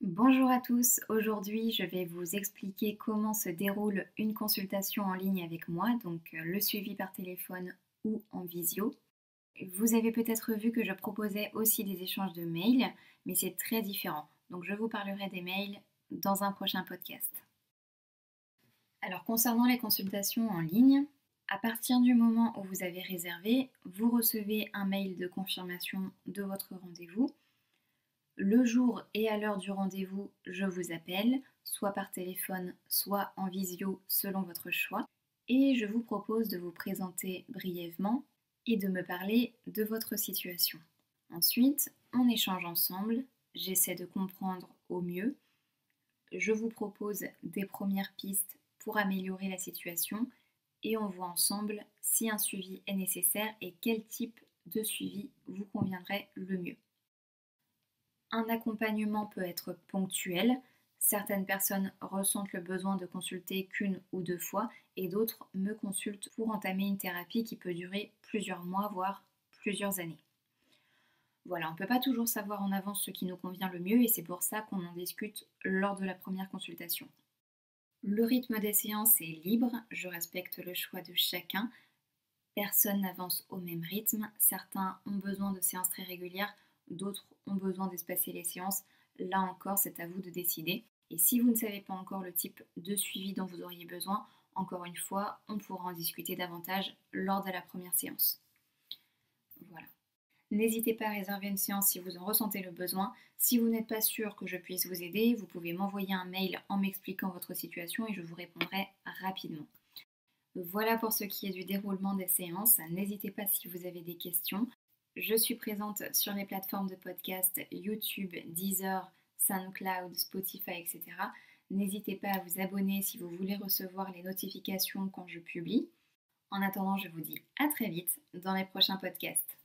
Bonjour à tous, aujourd'hui je vais vous expliquer comment se déroule une consultation en ligne avec moi, donc euh, le suivi par téléphone ou en visio. Vous avez peut-être vu que je proposais aussi des échanges de mails, mais c'est très différent. Donc je vous parlerai des mails dans un prochain podcast. Alors concernant les consultations en ligne, à partir du moment où vous avez réservé, vous recevez un mail de confirmation de votre rendez-vous le jour et à l'heure du rendez-vous, je vous appelle, soit par téléphone, soit en visio selon votre choix, et je vous propose de vous présenter brièvement et de me parler de votre situation. Ensuite, on échange ensemble, j'essaie de comprendre au mieux, je vous propose des premières pistes pour améliorer la situation et on voit ensemble si un suivi est nécessaire et quel type de suivi vous conviendrait le mieux. Un accompagnement peut être ponctuel. Certaines personnes ressentent le besoin de consulter qu'une ou deux fois et d'autres me consultent pour entamer une thérapie qui peut durer plusieurs mois, voire plusieurs années. Voilà, on ne peut pas toujours savoir en avance ce qui nous convient le mieux et c'est pour ça qu'on en discute lors de la première consultation. Le rythme des séances est libre, je respecte le choix de chacun. Personne n'avance au même rythme, certains ont besoin de séances très régulières, d'autres ont besoin d'espacer les séances. Là encore, c'est à vous de décider. Et si vous ne savez pas encore le type de suivi dont vous auriez besoin, encore une fois, on pourra en discuter davantage lors de la première séance. Voilà. N'hésitez pas à réserver une séance si vous en ressentez le besoin. Si vous n'êtes pas sûr que je puisse vous aider, vous pouvez m'envoyer un mail en m'expliquant votre situation et je vous répondrai rapidement. Voilà pour ce qui est du déroulement des séances. N'hésitez pas si vous avez des questions. Je suis présente sur les plateformes de podcast YouTube, Deezer, SoundCloud, Spotify, etc. N'hésitez pas à vous abonner si vous voulez recevoir les notifications quand je publie. En attendant, je vous dis à très vite dans les prochains podcasts.